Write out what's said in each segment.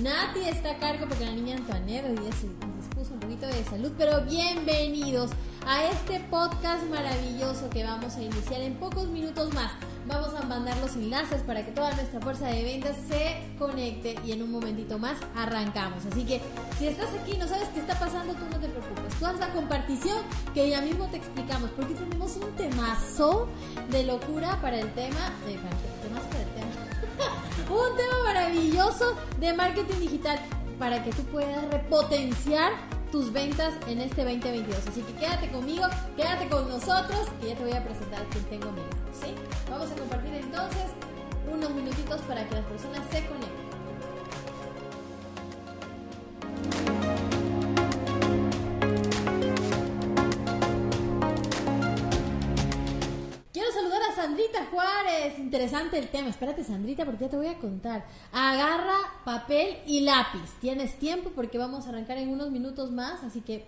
Nati está a cargo porque la niña Antoinette hoy día se dispuso un poquito de salud, pero bienvenidos a este podcast maravilloso que vamos a iniciar en pocos minutos más. Vamos a mandar los enlaces para que toda nuestra fuerza de ventas se conecte y en un momentito más arrancamos. Así que si estás aquí y no sabes qué está pasando, tú no te preocupes. Tú haz la compartición que ya mismo te explicamos porque tenemos un temazo de locura para el tema de temas para. Un tema maravilloso de marketing digital para que tú puedas repotenciar tus ventas en este 2022. Así que quédate conmigo, quédate con nosotros, que ya te voy a presentar quién tengo mi ¿sí? Vamos a compartir entonces unos minutitos para que las personas se conecten. Sandrita Juárez, interesante el tema. Espérate, Sandrita, porque ya te voy a contar. Agarra papel y lápiz. Tienes tiempo porque vamos a arrancar en unos minutos más, así que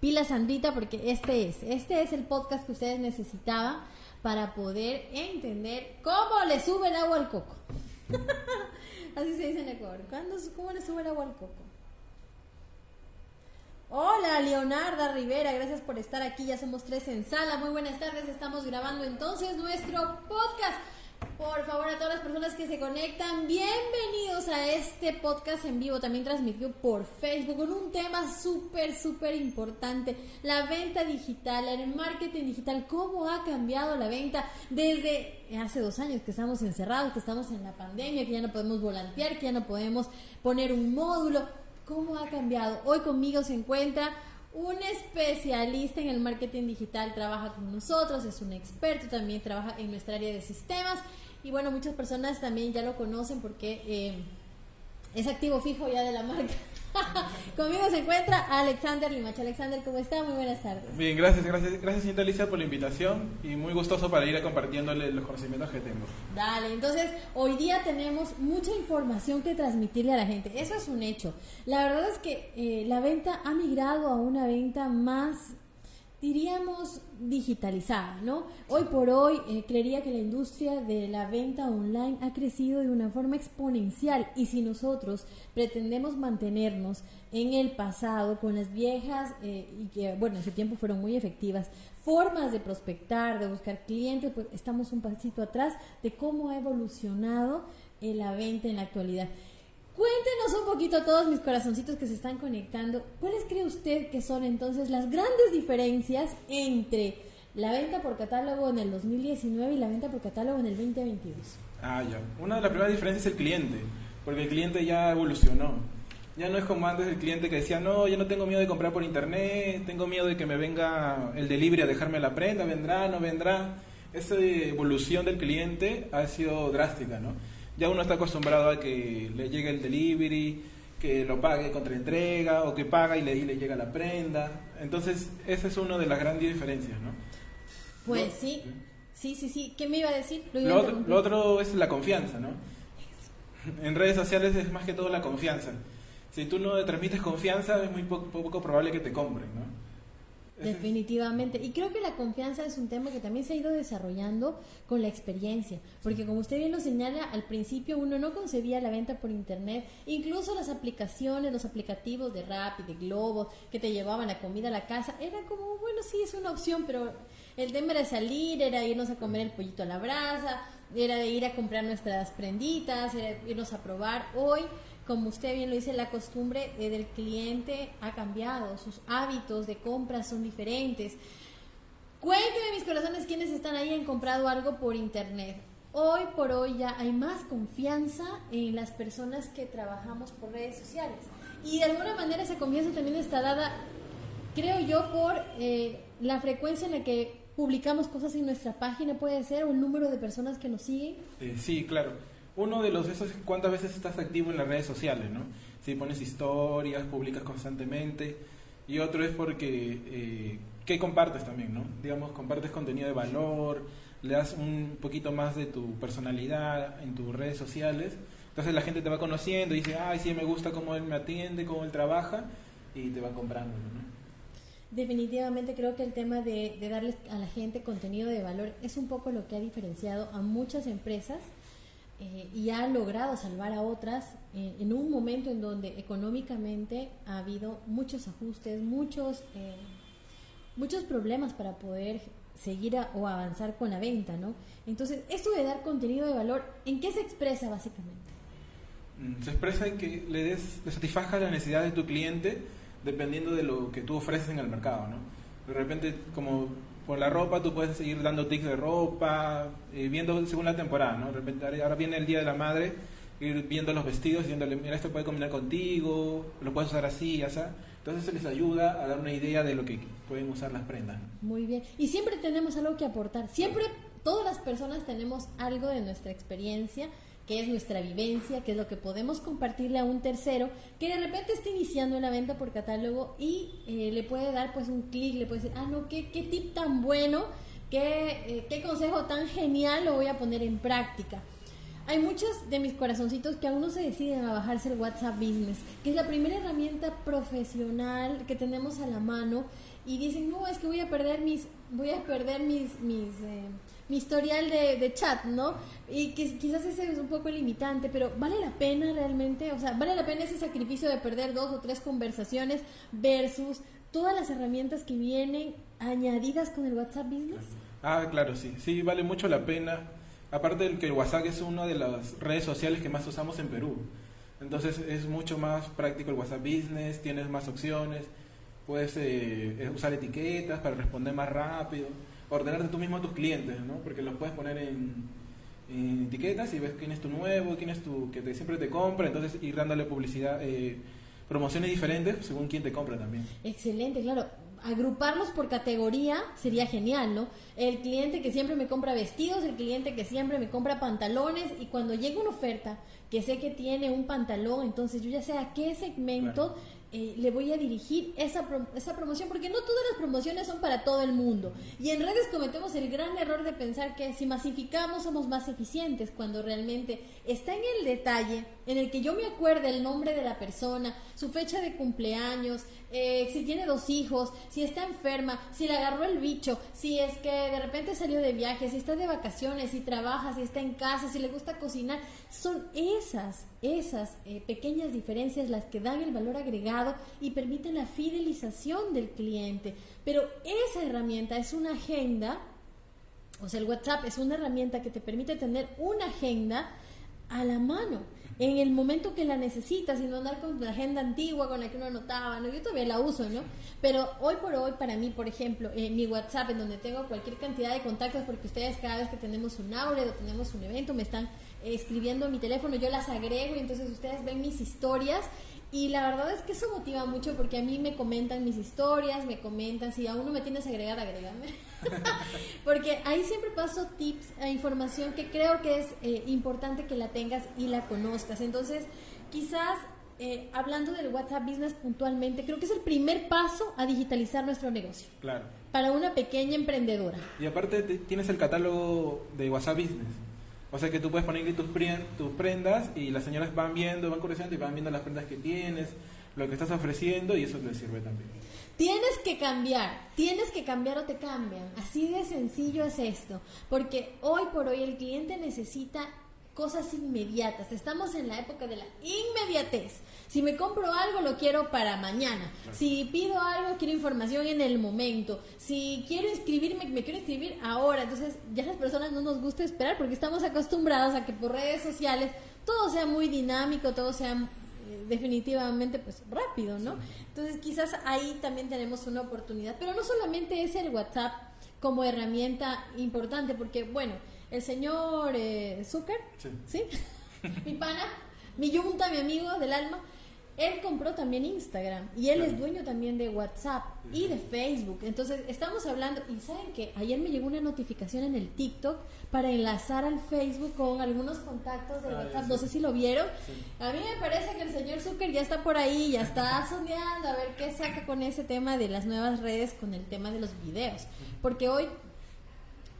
pila Sandrita porque este es, este es el podcast que ustedes necesitaban para poder entender cómo le sube el agua al coco. así se dice en Ecuador. ¿Cómo le sube el agua al coco? Hola, Leonarda Rivera, gracias por estar aquí. Ya somos tres en sala. Muy buenas tardes. Estamos grabando entonces nuestro podcast. Por favor, a todas las personas que se conectan, bienvenidos a este podcast en vivo, también transmitido por Facebook, con un tema súper, súper importante, la venta digital, el marketing digital, cómo ha cambiado la venta desde hace dos años que estamos encerrados, que estamos en la pandemia, que ya no podemos volantear, que ya no podemos poner un módulo cómo ha cambiado. Hoy conmigo se encuentra un especialista en el marketing digital, trabaja con nosotros, es un experto, también trabaja en nuestra área de sistemas y bueno, muchas personas también ya lo conocen porque eh, es activo fijo ya de la marca. Conmigo se encuentra Alexander Limacha. Alexander, ¿cómo está? Muy buenas tardes. Bien, gracias, gracias, gracias señorita Alicia por la invitación y muy gustoso para ir compartiéndole los conocimientos que tengo. Dale, entonces hoy día tenemos mucha información que transmitirle a la gente. Eso es un hecho. La verdad es que eh, la venta ha migrado a una venta más diríamos digitalizada, ¿no? Hoy por hoy eh, creería que la industria de la venta online ha crecido de una forma exponencial y si nosotros pretendemos mantenernos en el pasado con las viejas eh, y que bueno en su tiempo fueron muy efectivas formas de prospectar, de buscar clientes, pues estamos un pasito atrás de cómo ha evolucionado eh, la venta en la actualidad. Cuéntenos un poquito a todos mis corazoncitos que se están conectando. ¿Cuáles cree usted que son entonces las grandes diferencias entre la venta por catálogo en el 2019 y la venta por catálogo en el 2022? Ah, ya. Una de las primeras diferencias es el cliente, porque el cliente ya evolucionó. Ya no es como antes el cliente que decía, no, yo no tengo miedo de comprar por internet, tengo miedo de que me venga el delivery a dejarme la prenda, vendrá, no vendrá. Esa evolución del cliente ha sido drástica, ¿no? Ya uno está acostumbrado a que le llegue el delivery, que lo pague contra entrega o que paga y le, le llega la prenda. Entonces, esa es una de las grandes diferencias, ¿no? Pues sí, sí, sí, sí. ¿Qué me iba a decir? Lo, otro, es la confianza, ¿no? En redes sociales es más que todo la confianza. Si tú no transmites confianza, es muy poco probable que te compren, ¿no? Definitivamente. Y creo que la confianza es un tema que también se ha ido desarrollando con la experiencia. Porque como usted bien lo señala, al principio uno no concebía la venta por internet. Incluso las aplicaciones, los aplicativos de Rappi, de Globo, que te llevaban la comida a la casa, era como, bueno, sí, es una opción, pero el tema era salir, era irnos a comer el pollito a la brasa, era de ir a comprar nuestras prenditas, era irnos a probar. Hoy como usted bien lo dice, la costumbre eh, del cliente ha cambiado, sus hábitos de compra son diferentes. Cuéntenme, mis corazones, quiénes están ahí han comprado algo por internet. Hoy por hoy ya hay más confianza en las personas que trabajamos por redes sociales. Y de alguna manera esa confianza también está dada, creo yo, por eh, la frecuencia en la que publicamos cosas en nuestra página, puede ser, o el número de personas que nos siguen. Eh, sí, claro uno de los esos cuántas veces estás activo en las redes sociales, ¿no? Si pones historias, publicas constantemente y otro es porque eh, qué compartes también, ¿no? Digamos, compartes contenido de valor, le das un poquito más de tu personalidad en tus redes sociales, entonces la gente te va conociendo y dice, ay, sí, me gusta cómo él me atiende, cómo él trabaja y te va comprando, ¿no? Definitivamente creo que el tema de, de a la gente contenido de valor es un poco lo que ha diferenciado a muchas empresas eh, y ha logrado salvar a otras eh, en un momento en donde económicamente ha habido muchos ajustes, muchos, eh, muchos problemas para poder seguir o avanzar con la venta, ¿no? Entonces, esto de dar contenido de valor, ¿en qué se expresa básicamente? Mm, se expresa en que le des, le satisfajas las necesidades de tu cliente dependiendo de lo que tú ofreces en el mercado, ¿no? De repente, como por la ropa, tú puedes seguir dando tics de ropa, eh, viendo según la temporada, ¿no? De repente, ahora viene el Día de la Madre, ir viendo los vestidos diciéndole, mira, esto puede combinar contigo, lo puedes usar así, ya sea. Entonces se les ayuda a dar una idea de lo que pueden usar las prendas. Muy bien. Y siempre tenemos algo que aportar. Siempre, todas las personas tenemos algo de nuestra experiencia que es nuestra vivencia, que es lo que podemos compartirle a un tercero que de repente está iniciando una venta por catálogo y eh, le puede dar pues un clic, le puede decir, ah, no, qué, qué tip tan bueno, qué, eh, qué consejo tan genial lo voy a poner en práctica. Hay muchos de mis corazoncitos que aún no se deciden a bajarse el WhatsApp Business, que es la primera herramienta profesional que tenemos a la mano y dicen, no, es que voy a perder mis, voy a perder mis, mis eh, mi historial de, chat, ¿no? Y que quizás ese es un poco limitante, pero ¿vale la pena realmente? O sea, ¿vale la pena ese sacrificio de perder dos o tres conversaciones versus todas las herramientas que vienen añadidas con el WhatsApp Business? Ah, claro, sí, sí, vale mucho la pena. Aparte de que el WhatsApp es una de las redes sociales que más usamos en Perú. Entonces es mucho más práctico el WhatsApp Business, tienes más opciones, puedes eh, usar etiquetas para responder más rápido ordenarte tú mismo a tus clientes, ¿no? Porque los puedes poner en, etiquetas y ves quién es tu nuevo, quién es tu que te, siempre te compra, entonces ir dándole publicidad, eh, promociones diferentes según quién te compra también. Excelente, claro. Agruparlos por categoría sería genial, ¿no? El cliente que siempre me compra vestidos, el cliente que siempre me compra pantalones y cuando llega una oferta que sé que tiene un pantalón, entonces yo ya sé a qué segmento eh, le voy a dirigir esa, esa promoción, porque no todas las promociones son para todo el mundo. Y en redes cometemos el gran error de pensar que si masificamos somos más eficientes, cuando realmente está en el detalle en el que yo me acuerde el nombre de la persona, su fecha de cumpleaños, eh, si tiene dos hijos, si está enferma, si le agarró el bicho, si es que de repente salió de viaje, si está de vacaciones, si trabaja, si está en casa, si le gusta cocinar. Son esas, esas eh, pequeñas diferencias las que dan el valor agregado y permiten la fidelización del cliente. Pero esa herramienta es una agenda, o sea, el WhatsApp es una herramienta que te permite tener una agenda a la mano en el momento que la necesitas y no andar con la agenda antigua con la que uno anotaba, ¿no? Yo todavía la uso, ¿no? Pero hoy por hoy, para mí, por ejemplo, en mi WhatsApp, en donde tengo cualquier cantidad de contactos, porque ustedes cada vez que tenemos un aula o tenemos un evento, me están eh, escribiendo a mi teléfono, yo las agrego y entonces ustedes ven mis historias y la verdad es que eso motiva mucho porque a mí me comentan mis historias, me comentan, si aún no me tienes agregada, agrégame. porque ahí siempre paso tips e información que creo que es eh, importante que la tengas y la conozcas. Entonces, quizás eh, hablando del WhatsApp Business puntualmente, creo que es el primer paso a digitalizar nuestro negocio. Claro. Para una pequeña emprendedora. Y aparte tienes el catálogo de WhatsApp Business. O sea que tú puedes ponerle tus, prendas y las señoras van viendo, van conociendo y van viendo las prendas que tienes, lo que estás ofreciendo y eso les sirve también. Tienes que cambiar, tienes que cambiar o te cambian. Así de sencillo es esto. Porque hoy por hoy el cliente necesita cosas inmediatas. Estamos en la época de la inmediatez. Si me compro algo, lo quiero para mañana. Si pido algo, quiero información en el momento. Si quiero inscribirme, me quiero inscribir ahora. Entonces, ya las personas no nos gusta esperar porque estamos acostumbrados a que por redes sociales todo sea muy dinámico, todo sea eh, definitivamente pues rápido, ¿no? Entonces, quizás ahí también tenemos una oportunidad. Pero no solamente es el WhatsApp como herramienta importante, porque bueno, el señor eh, Zucker, ¿sí? mi pana, mi yunta, mi amigo del alma, él compró también Instagram y él es dueño también de WhatsApp y de Facebook. Entonces, estamos hablando, y saben que ayer me llegó una notificación en el TikTok para enlazar al Facebook con algunos contactos de ah, WhatsApp. No sé si lo vieron. A mí me parece que el señor Zucker ya está por ahí, ya está sondeando a ver qué saca con ese tema de las nuevas redes, con el tema de los videos. Porque hoy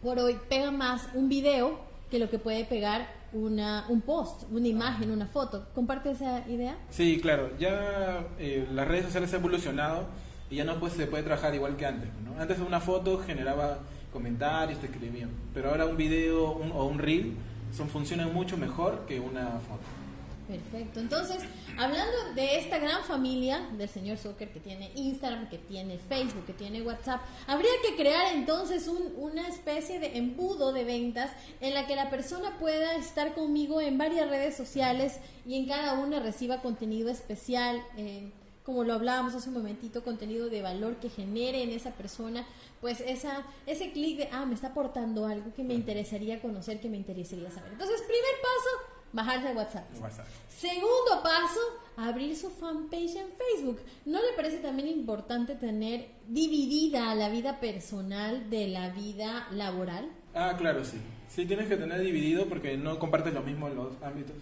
por hoy pega más un video que lo que puede pegar una, un post, una imagen, una foto. ¿Comparte esa idea? Sí, claro. Ya eh, las redes sociales han evolucionado y ya no pues, se puede trabajar igual que antes. ¿no? Antes una foto generaba comentarios, te escribían. Pero ahora un video o un reel son, funcionan mucho mejor que una foto. Perfecto. Entonces, hablando de esta gran familia del señor Zucker que tiene Instagram, que tiene Facebook, que tiene WhatsApp, habría que crear entonces un, una especie de embudo de ventas en la que la persona pueda estar conmigo en varias redes sociales y en cada una reciba contenido especial. Eh, como lo hablábamos hace un momentito, contenido de valor que genere en esa persona, pues esa, ese clic de, ah, me está aportando algo que me interesaría conocer, que me interesaría saber. Entonces, primer paso, bajarse WhatsApp. WhatsApp. Segundo paso, abrir su fanpage en Facebook. ¿No le parece también importante tener dividida la vida personal de la vida laboral? Ah, claro, sí. Sí, tienes que tener dividido porque no compartes lo mismo en los ámbitos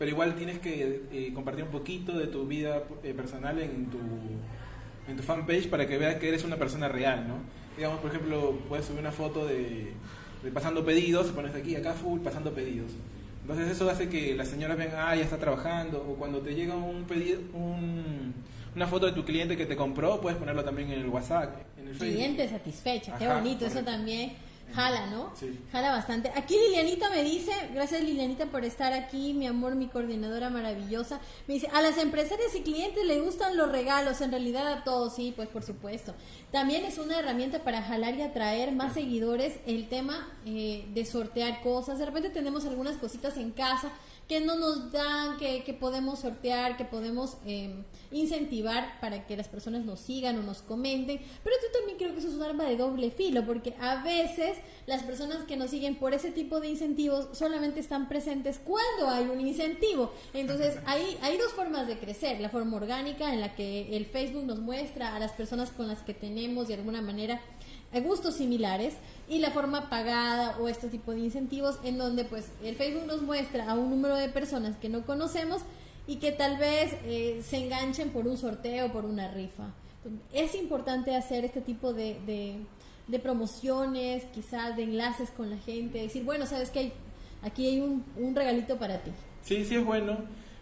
pero igual tienes que eh, compartir un poquito de tu vida eh, personal en tu, en tu fanpage para que veas que eres una persona real, ¿no? Digamos, por ejemplo, puedes subir una foto de, pasando pedidos, pones aquí, acá full, pasando pedidos. Entonces eso hace que las señoras vean, ah, ya está trabajando, o cuando te llega un pedido, un, una foto de tu cliente que te compró, puedes ponerlo también en el WhatsApp, en el Facebook. Cliente satisfecho, qué bonito, eso también Jala, ¿no? Sí. Jala bastante. Aquí Lilianita me dice, gracias Lilianita por estar aquí, mi amor, mi coordinadora maravillosa. Me dice, a las empresarias y clientes le gustan los regalos, en realidad a todos, sí, pues por supuesto. También es una herramienta para jalar y atraer más seguidores el tema eh, de sortear cosas. De repente tenemos algunas cositas en casa que no nos dan, que, que podemos sortear, que podemos eh, incentivar para que las personas nos sigan o nos comenten. Pero yo también creo que eso es un arma de doble filo, porque a veces las personas que nos siguen por ese tipo de incentivos solamente están presentes cuando hay un incentivo. Entonces, hay, hay dos formas de crecer. La forma orgánica, en la que el Facebook nos muestra a las personas con las que tenemos de alguna manera gustos similares y la forma pagada o este tipo de incentivos en donde pues el Facebook nos muestra a un número de personas que no conocemos y que tal vez eh, se enganchen por un sorteo, por una rifa. Es importante hacer este tipo de, de, promociones, quizás de enlaces con la gente, decir, bueno, sabes que aquí hay un, regalito para ti. Sí, sí es bueno,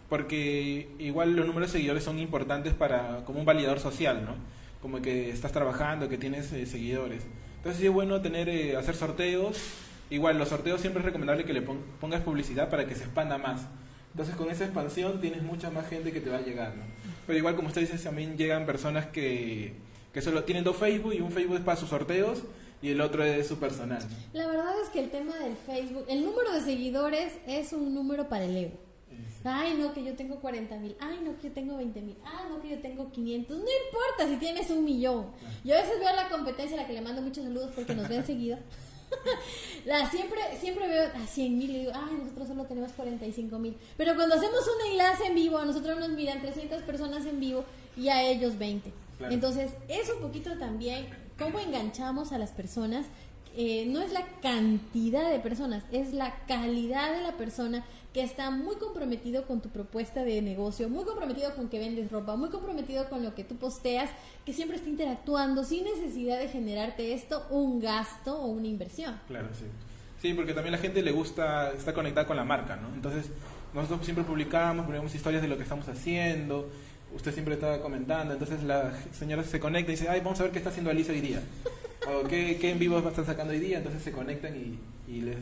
porque igual los números de seguidores son importantes para como un validador social, ¿no? Como que estás trabajando, que tienes eh, seguidores. Entonces es bueno tener, eh, hacer sorteos. Igual, los sorteos siempre es recomendable que le pongas publicidad para que se expanda más. Entonces con esa expansión tienes mucha más gente que te va a llegar. Pero igual, como usted dice, también llegan personas que, que solo tienen dos Facebook y un Facebook es para sus sorteos y el otro es su personal. La verdad es que el tema del Facebook, el número de seguidores es un número para el ego. Ay, no, que yo tengo 40 mil. Ay, no, que yo tengo 20 mil. Ah, no, que yo tengo 500. No importa si tienes un millón. Yo a veces veo la competencia, a la que le mando muchos saludos porque nos ven seguido. la, siempre, siempre veo a 100 mil y digo, ay, nosotros solo tenemos 45 mil. Pero cuando hacemos un enlace en vivo, a nosotros nos miran 300 personas en vivo y a ellos 20. Entonces, es un poquito también cómo enganchamos a las personas. Eh, no es la cantidad de personas, es la calidad de la persona que está muy comprometido con tu propuesta de negocio, muy comprometido con que vendes ropa, muy comprometido con lo que tú posteas, que siempre está interactuando sin necesidad de generarte esto un gasto o una inversión. Claro, sí. Sí, porque también la gente le gusta, está conectada con la marca, ¿no? Entonces, nosotros siempre publicamos, publicamos historias de lo que estamos haciendo, usted siempre está comentando, entonces la señora se conecta y dice, ay, vamos a ver qué está haciendo Alicia hoy día. o qué, qué en vivo están sacando hoy día, entonces se conectan y, y les,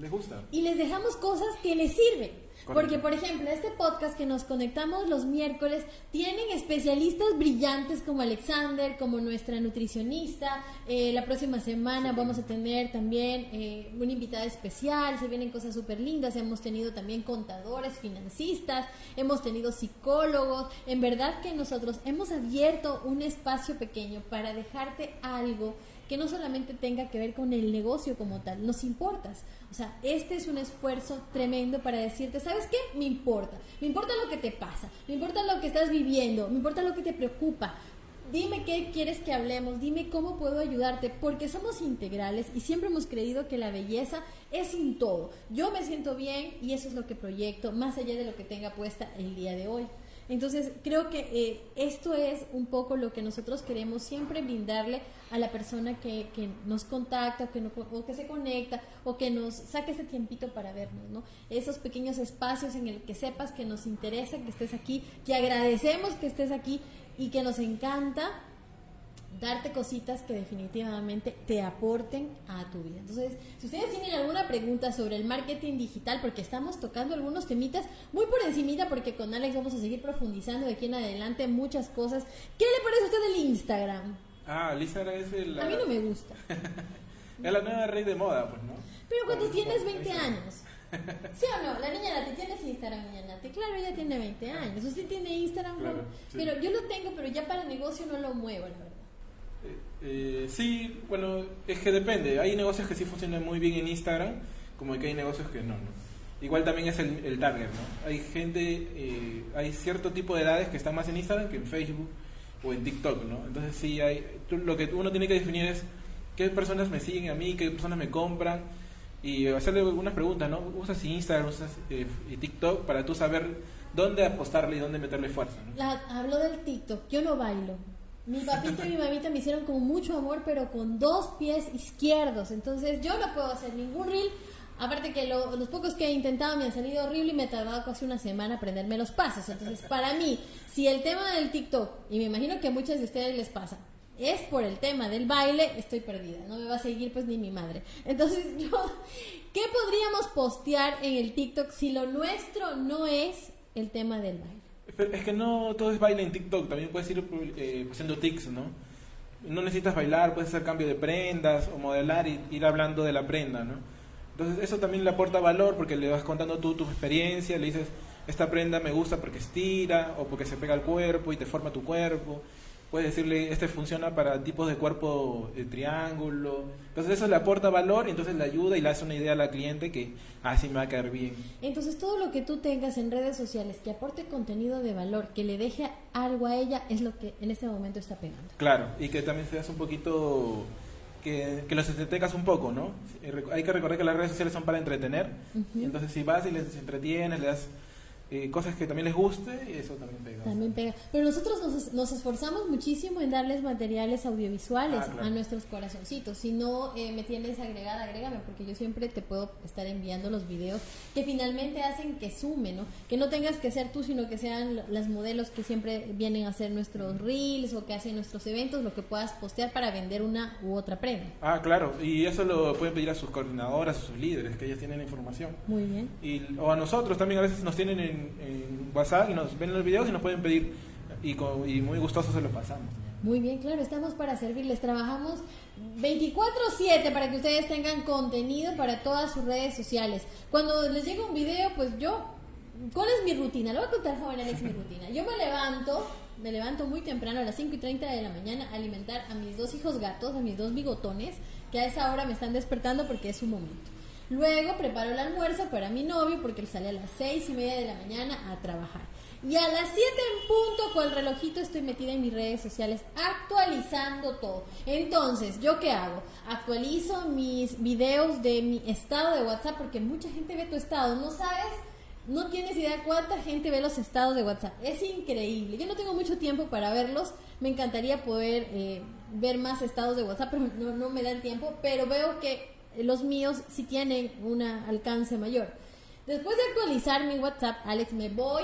les, gusta. Y les dejamos cosas que les sirven. Porque, por ejemplo, este podcast que nos conectamos los miércoles tienen especialistas brillantes como Alexander, como nuestra nutricionista. Eh, la próxima semana vamos a tener también eh, una invitada especial. Se vienen cosas súper lindas. Hemos tenido también contadores, financistas, hemos tenido psicólogos. En verdad que nosotros hemos abierto un espacio pequeño para dejarte algo que no solamente tenga que ver con el negocio como tal, nos importas. O sea, este es un esfuerzo tremendo para decirte, ¿sabes qué? Me importa. Me importa lo que te pasa, me importa lo que estás viviendo, me importa lo que te preocupa. Dime qué quieres que hablemos, dime cómo puedo ayudarte, porque somos integrales y siempre hemos creído que la belleza es un todo. Yo me siento bien y eso es lo que proyecto, más allá de lo que tenga puesta el día de hoy. Entonces, creo que eh, esto es un poco lo que nosotros queremos siempre brindarle a la persona que, que nos contacta o que, o que se conecta o que nos saque ese tiempito para vernos, ¿no? Esos pequeños espacios en el que sepas que nos interesa que estés aquí, que agradecemos que estés aquí y que nos encanta darte cositas que definitivamente te aporten a tu vida. Entonces, si ustedes tienen alguna pregunta sobre el marketing digital, porque estamos tocando algunos temitas muy por encimita, porque con Alex vamos a seguir profundizando de aquí en adelante muchas cosas. ¿Qué le parece a usted el Instagram? Ah, el Instagram es el... A mí no me gusta. es la nueva rey de moda, pues, ¿no? Pero cuando tienes 20 años. ¿Sí o no? La niña Nati, ¿tienes Instagram, niña Nati? Claro, ella tiene 20 años. ¿Usted tiene Instagram? Claro, sí. Pero yo lo tengo, pero ya para negocio no lo muevo, la verdad. Eh, sí, bueno, es que depende. Hay negocios que sí funcionan muy bien en Instagram, como que hay negocios que no, ¿no? Igual también es el, el target, ¿no? Hay gente, eh, hay cierto tipo de edades que están más en Instagram que en Facebook o en TikTok, ¿no? Entonces sí, hay, lo que uno tiene que definir es qué personas me siguen a mí, qué personas me compran y hacerle algunas preguntas, ¿no? ¿Usas Instagram, usas eh, TikTok para tú saber dónde apostarle y dónde meterle fuerza, ¿no? La, habló del TikTok, yo no bailo. Mi papito y mi mamita me hicieron con mucho amor, pero con dos pies izquierdos. Entonces yo no puedo hacer ningún reel. Aparte que lo- los pocos que he intentado me han salido horrible y me he tardado casi una semana aprenderme los pasos. Entonces para mí, si el tema del TikTok, y me imagino que a muchas de ustedes les pasa, es por el tema del baile, estoy perdida. No me va a seguir pues ni mi madre. Entonces yo, ¿qué podríamos postear en el TikTok si lo nuestro no es el tema del baile? Es que no todo es baile en TikTok, también puedes ir eh, haciendo tics, ¿no? No necesitas bailar, puedes hacer cambio de prendas o modelar y ir hablando de la prenda, ¿no? Entonces eso también le aporta valor porque le vas contando tú tu experiencia, le dices, esta prenda me gusta porque estira o porque se pega al cuerpo y te forma tu cuerpo. Puedes decirle, este funciona para tipos de cuerpo de triángulo. Entonces eso le aporta valor y entonces le ayuda y le hace una idea a la cliente que así me va a caer bien. Entonces todo lo que tú tengas en redes sociales que aporte contenido de valor, que le deje algo a ella, es lo que en este momento está pegando. Claro, y que también seas un poquito, que, que los entretengas un poco, ¿no? Eh, Hay que recordar que las redes sociales son para entretener, Ujú. y entonces si vas y les entretienes, le das eh, cosas que también les guste, y eso también pega. También pega. Pero nosotros nos, nos esforzamos muchísimo en darles materiales audiovisuales Ah, claro. a nuestros corazoncitos. Si no eh, me tienes agregada, agrégame, porque yo siempre te puedo estar enviando los videos que finalmente hacen que sume, ¿no? Que no tengas que ser tú, sino que sean las modelos que siempre vienen a hacer nuestros reels o que hacen nuestros eventos, lo que puedas postear para vender una u otra prenda. Ah, claro, y eso lo pueden pedir a sus coordinadoras, a sus líderes, que ellas tienen la información. Muy bien. Y, o a nosotros también a veces nos tienen en, en WhatsApp y nos ven los videos y nos pueden pedir, y, muy gustosos se los pasamos. Muy bien, claro, estamos para servirles. Trabajamos 24/7 para que ustedes tengan contenido para todas sus redes sociales. Cuando les llega un video, pues yo, ¿cuál es mi rutina? Le voy a contar, joven Alex, mi rutina. Yo me levanto, me levanto muy temprano a las 5 y 30 de la mañana a alimentar a mis dos hijos gatos, a mis dos bigotones, que a esa hora me están despertando porque es su momento. Luego preparo el almuerzo para mi novio porque él sale a las seis y media de la mañana a trabajar. Y a las 7 en punto con el relojito estoy metida en mis redes sociales actualizando todo. Entonces, ¿yo qué hago? Actualizo mis videos de mi estado de WhatsApp porque mucha gente ve tu estado. ¿No sabes? No tienes idea cuánta gente ve los estados de WhatsApp. Es increíble. Yo no tengo mucho tiempo para verlos. Me encantaría poder eh, ver más estados de WhatsApp, pero no, no me da el tiempo. Pero veo que los míos sí tienen un alcance mayor. Después de actualizar mi WhatsApp, Alex, me voy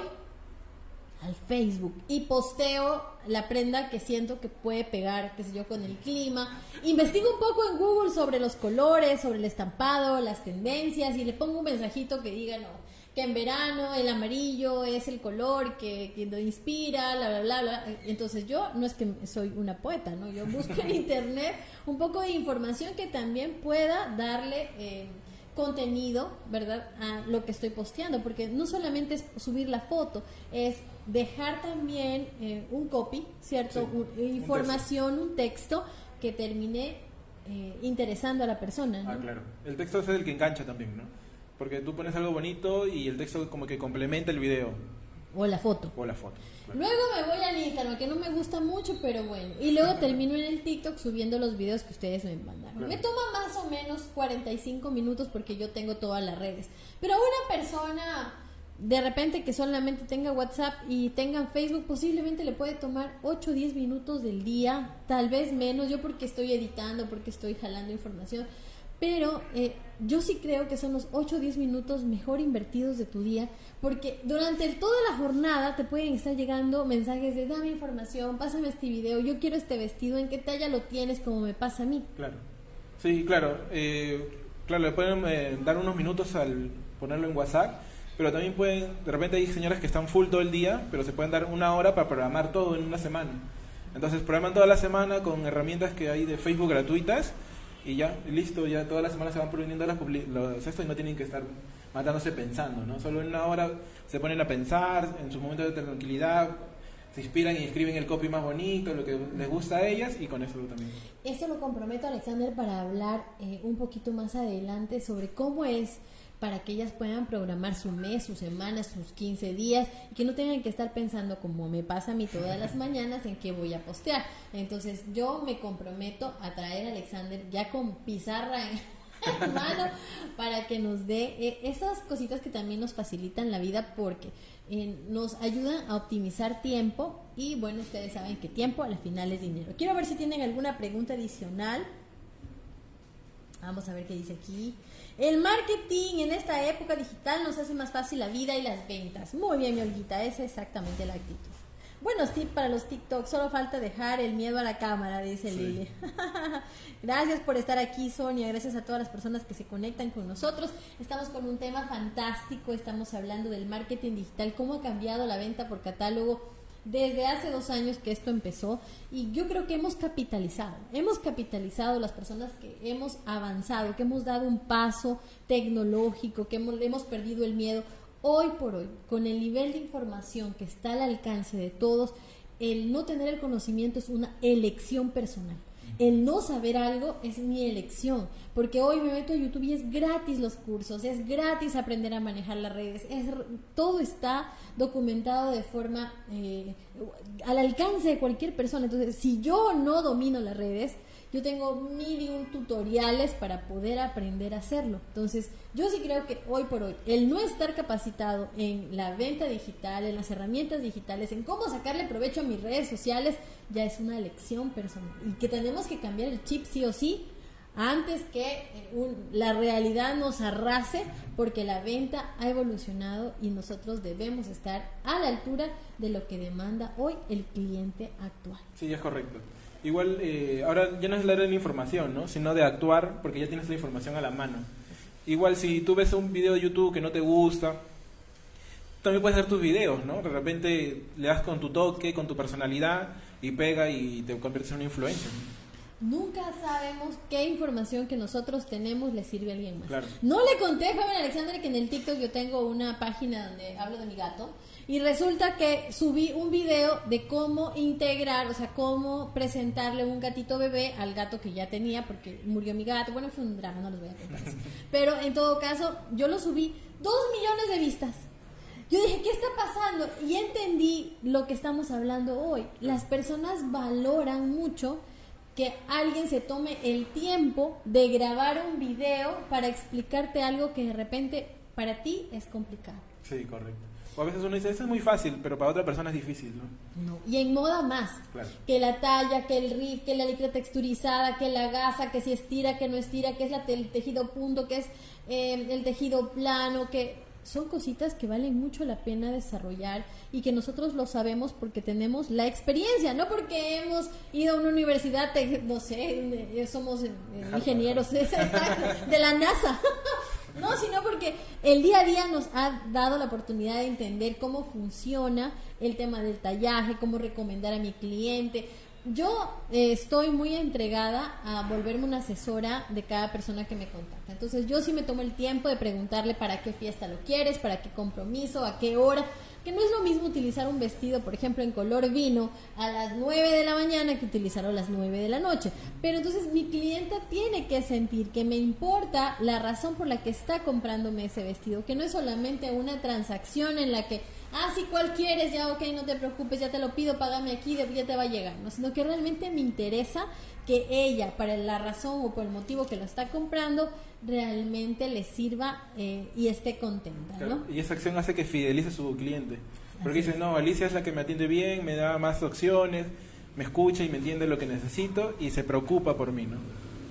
al Facebook y posteo la prenda que siento que puede pegar, qué sé yo, con el clima. Investigo un poco en Google sobre los colores, sobre el estampado, las tendencias y le pongo un mensajito que diga, no, que en verano el amarillo es el color que, que lo inspira, bla, bla, bla, bla. Entonces yo no es que soy una poeta, ¿no? Yo busco en internet un poco de información que también pueda darle... eh, contenido, ¿verdad? A lo que estoy posteando, porque no solamente es subir la foto, es dejar también eh, un copy, ¿cierto? Sí, Un- un información, un texto que termine eh, interesando a la persona, ¿no? Ah, claro. El texto es el que engancha también, ¿no? Porque tú pones algo bonito y el texto como que complementa el video O la foto. o la foto. claro. Luego me voy al Instagram, que no me gusta mucho, pero bueno. Y luego termino en el TikTok subiendo los videos que ustedes me mandaron. Claro. Me toma más o menos 45 minutos porque yo tengo todas las redes. Pero una persona, de repente que solamente tenga WhatsApp y tenga Facebook, posiblemente le puede tomar 8 o 10 minutos del día, tal vez menos. Yo porque estoy editando, porque estoy jalando información. Pero eh, yo sí creo que son los 8 o 10 minutos mejor invertidos de tu día, porque durante toda la jornada te pueden estar llegando mensajes de dame información, pásame este video, yo quiero este vestido, en qué talla lo tienes, como me pasa a mí. Claro. Sí, claro. Eh, claro, le pueden eh, dar unos minutos al ponerlo en WhatsApp, pero también pueden, de repente hay señoras que están full todo el día, pero se pueden dar una hora para programar todo en una semana. Entonces programan toda la semana con herramientas que hay de Facebook gratuitas y ya, listo, ya toda la semana se van poniendo las los esto y no tienen que estar matándose pensando, ¿no? Solo en una hora se ponen a pensar, en sus momentos de tranquilidad, se inspiran y escriben el copy más bonito, lo que les gusta a ellas y con eso también. Esto lo comprometo, Alexander, para hablar eh, un poquito más adelante sobre cómo es para que ellas puedan programar su mes, su semana, sus 15 días y que no tengan que estar pensando como me pasa a mí todas las mañanas en qué voy a postear. Entonces yo me comprometo a traer a Alexander ya con pizarra en mano para que nos dé eh, esas cositas que también nos facilitan la vida porque eh, nos ayudan a optimizar tiempo y bueno, ustedes saben que tiempo al final es dinero. Quiero ver si tienen alguna pregunta adicional. Vamos a ver qué dice aquí. El marketing en esta época digital nos hace más fácil la vida y las ventas. Muy bien, mi Olguita, esa es exactamente la actitud. Buenos tips para los TikTok, solo falta dejar el miedo a la cámara, dice Lili. gracias por estar aquí, Sonia, gracias a todas las personas que se conectan con nosotros. Estamos con un tema fantástico, estamos hablando del marketing digital, cómo ha cambiado la venta por catálogo desde hace dos años que esto empezó y yo creo que hemos capitalizado, hemos capitalizado las personas que hemos avanzado, que hemos dado un paso tecnológico, que hemos, hemos perdido el miedo. Hoy por hoy, con el nivel de información que está al alcance de todos, el no tener el conocimiento es una elección personal el no saber algo es mi elección, porque hoy me meto a YouTube y es gratis los cursos, es gratis aprender a manejar las redes, es, todo está documentado de forma eh, al alcance de cualquier persona. Entonces, si yo no domino las redes, yo tengo mil y un tutoriales para poder aprender a hacerlo. Entonces, yo sí creo que hoy por hoy, el no estar capacitado en la venta digital, en las herramientas digitales, en cómo sacarle provecho a mis redes sociales, ya es una elección personal. Y que tenemos que cambiar el chip sí o sí antes que eh, la realidad nos arrase, porque la venta ha evolucionado y nosotros debemos estar a la altura de lo que demanda hoy el cliente actual. Sí, es correcto. Igual, eh, ahora ya no es la de la información, ¿no? sino de actuar, porque ya tienes la información a la mano. Igual, si tú ves un video de YouTube que no te gusta, también puedes hacer tus videos, ¿no? De repente le das con tu toque, con tu personalidad y pega y te conviertes en una influencer. Nunca sabemos qué información que nosotros tenemos le sirve a alguien más. No le conté a Fabián Alexander que en el TikTok yo tengo una página donde hablo de mi gato y resulta que subí un video de cómo integrar, o sea, cómo presentarle un gatito bebé al gato que ya tenía, porque murió mi gato. Bueno, fue un drama, no les voy a contar. Pero en todo caso, yo lo subí dos millones de vistas. Yo dije, ¿qué está pasando? Y entendí lo que estamos hablando hoy. Las personas valoran mucho que alguien se tome el tiempo de grabar un video para explicarte algo que de repente para ti es complicado. Sí, correcto. O a veces uno dice, eso es muy fácil, pero para otra persona es difícil, ¿no? no. Y en moda más. Que la talla, que el riff, que la licra texturizada, que la gasa, que si estira, que no estira, que es la, el tejido punto, que es eh, el tejido plano, que son cositas que valen mucho la pena desarrollar y que nosotros lo sabemos porque tenemos la experiencia, no porque hemos ido a una universidad, no sé, somos eh, ingenieros de la NASA. No, sino porque el día a día nos ha dado la oportunidad de entender cómo funciona el tema del tallaje, cómo recomendar a mi cliente. Yo eh, estoy muy entregada a volverme una asesora de cada persona que me contacta. Entonces yo sí me tomo el tiempo de preguntarle para qué fiesta lo quieres, para qué compromiso, a qué hora que no es lo mismo utilizar un vestido, por ejemplo, en color vino a las 9 de la mañana que utilizarlo a las 9 de la noche. Pero entonces mi clienta tiene que sentir que me importa la razón por la que está comprándome ese vestido, que no es solamente una transacción en la que, ah, si cuál quieres, ya, ok, no te preocupes, ya te lo pido, págame aquí, ya te va a llegar, ¿no? sino que realmente me interesa que ella, para la razón o por el motivo que lo está comprando, realmente le sirva eh, y esté contenta. ¿no? Y esa acción hace que fidelice a su cliente. Porque dice, no, Alicia es la que me atiende bien, me da más opciones, me escucha y me entiende lo que necesito y se preocupa por mí, ¿no?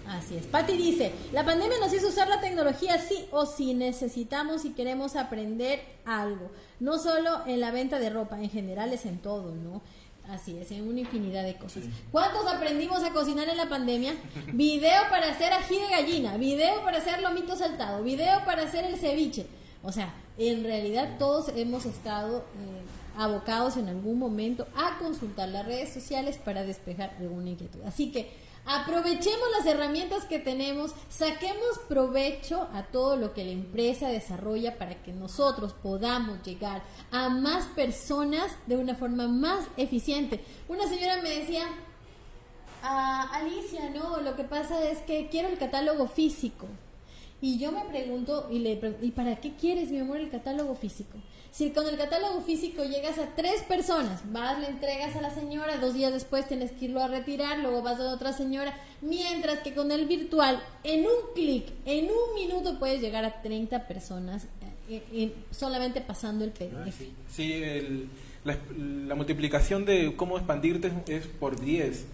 Así es. Patti dice, la pandemia nos hizo usar la tecnología sí o sí necesitamos y queremos aprender algo. No solo en la venta de ropa, en general es en todo, ¿no? Así es, en una infinidad de cosas. ¿Cuántos aprendimos a cocinar en la pandemia? Video para hacer ají de gallina, video para hacer lomito saltado, video para hacer el ceviche. O sea, en realidad todos hemos estado eh, abocados en algún momento a consultar las redes sociales para despejar alguna inquietud. Así que Aprovechemos las herramientas que tenemos, saquemos provecho a todo lo que la empresa desarrolla para que nosotros podamos llegar a más personas de una forma más eficiente. Una señora me decía, ah, Alicia, no, lo que pasa es que quiero el catálogo físico. Y yo me pregunto, ¿y, le, ¿y para qué quieres, mi amor, el catálogo físico? Si con el catálogo físico llegas a tres personas, vas, le entregas a la señora, dos días después tienes que irlo a retirar, luego vas a otra señora, mientras que con el virtual, en un clic, en un minuto puedes llegar a 30 personas eh, eh, solamente pasando el PDF. Ah, sí, la, multiplicación de cómo expandirte es por 10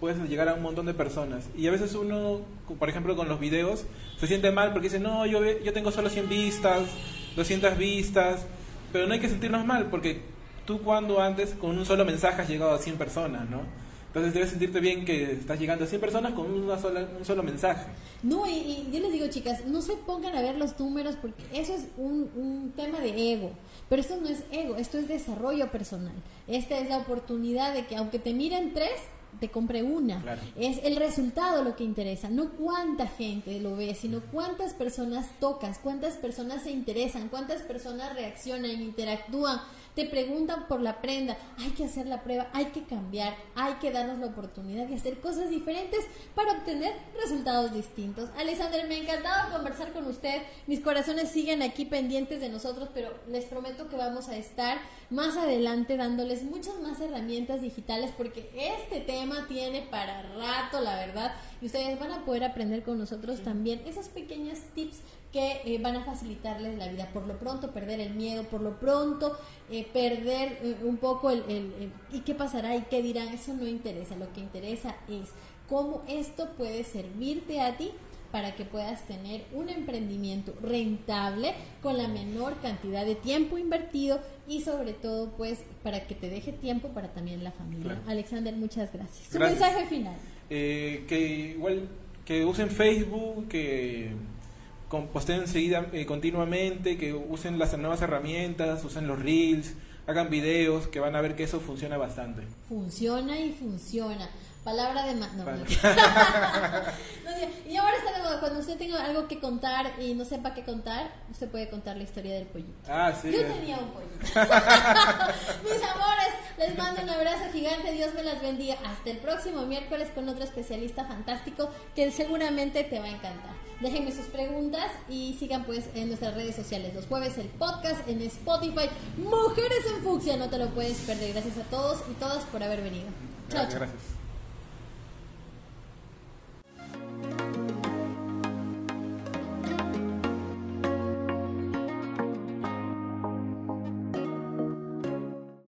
puedes llegar a un montón de personas. Y a veces uno, por ejemplo, con los videos, se siente mal porque dice, no, yo, yo tengo solo 100 vistas, 200 vistas, pero no hay que sentirnos mal, porque tú cuando antes con un solo mensaje has llegado a 100 personas, ¿no? Entonces debes sentirte bien que estás llegando a 100 personas con un solo mensaje. No, y, yo les digo, chicas, no se pongan a ver los números porque eso es un, un tema de ego. Pero esto no es ego, esto es desarrollo personal. Esta es la oportunidad de que aunque te miren tres, te compre una. Es el resultado lo que interesa, no cuánta gente lo ve, sino cuántas personas tocas, cuántas personas se interesan, cuántas personas reaccionan, interactúan te preguntan por la prenda, hay que hacer la prueba, hay que cambiar, hay que darnos la oportunidad de hacer cosas diferentes para obtener resultados distintos. Alexander, me ha encantado conversar con usted, mis corazones siguen aquí pendientes de nosotros, pero les prometo que vamos a estar más adelante dándoles muchas más herramientas digitales porque este tema tiene para rato, la verdad, y ustedes van a poder aprender con nosotros también esos pequeños tips que eh, van a facilitarles la vida. Por lo pronto, perder el miedo, por lo pronto, eh, perder eh, un poco el, el, ¿y qué pasará? ¿Y qué dirán? Eso no interesa. Lo que interesa es cómo esto puede servirte a ti para que puedas tener un emprendimiento rentable con la menor cantidad de tiempo invertido y sobre todo pues para que te deje tiempo para también la familia. Alexander, muchas gracias. Su mensaje final. que igual que usen Facebook, que posteen enseguida eh, continuamente, que usen las nuevas herramientas, usen los reels, hagan videos, que van a ver que eso funciona bastante. Funciona y funciona. Palabra de más. No, y ahora está de moda. Cuando usted tenga algo que contar y no sepa qué contar, usted puede contar la historia del pollito. Ah, sí. Yo tenía un pollito. Mis amores, les mando un abrazo gigante. Dios me las bendiga. Hasta el próximo miércoles con otro especialista fantástico que seguramente te va a encantar. Déjenme sus preguntas y sigan pues en nuestras redes sociales. Los jueves el podcast en Spotify. Mujeres en Fucsia, no te lo puedes perder. Gracias a todos y todas por haber venido. Chao. Gracias. thank you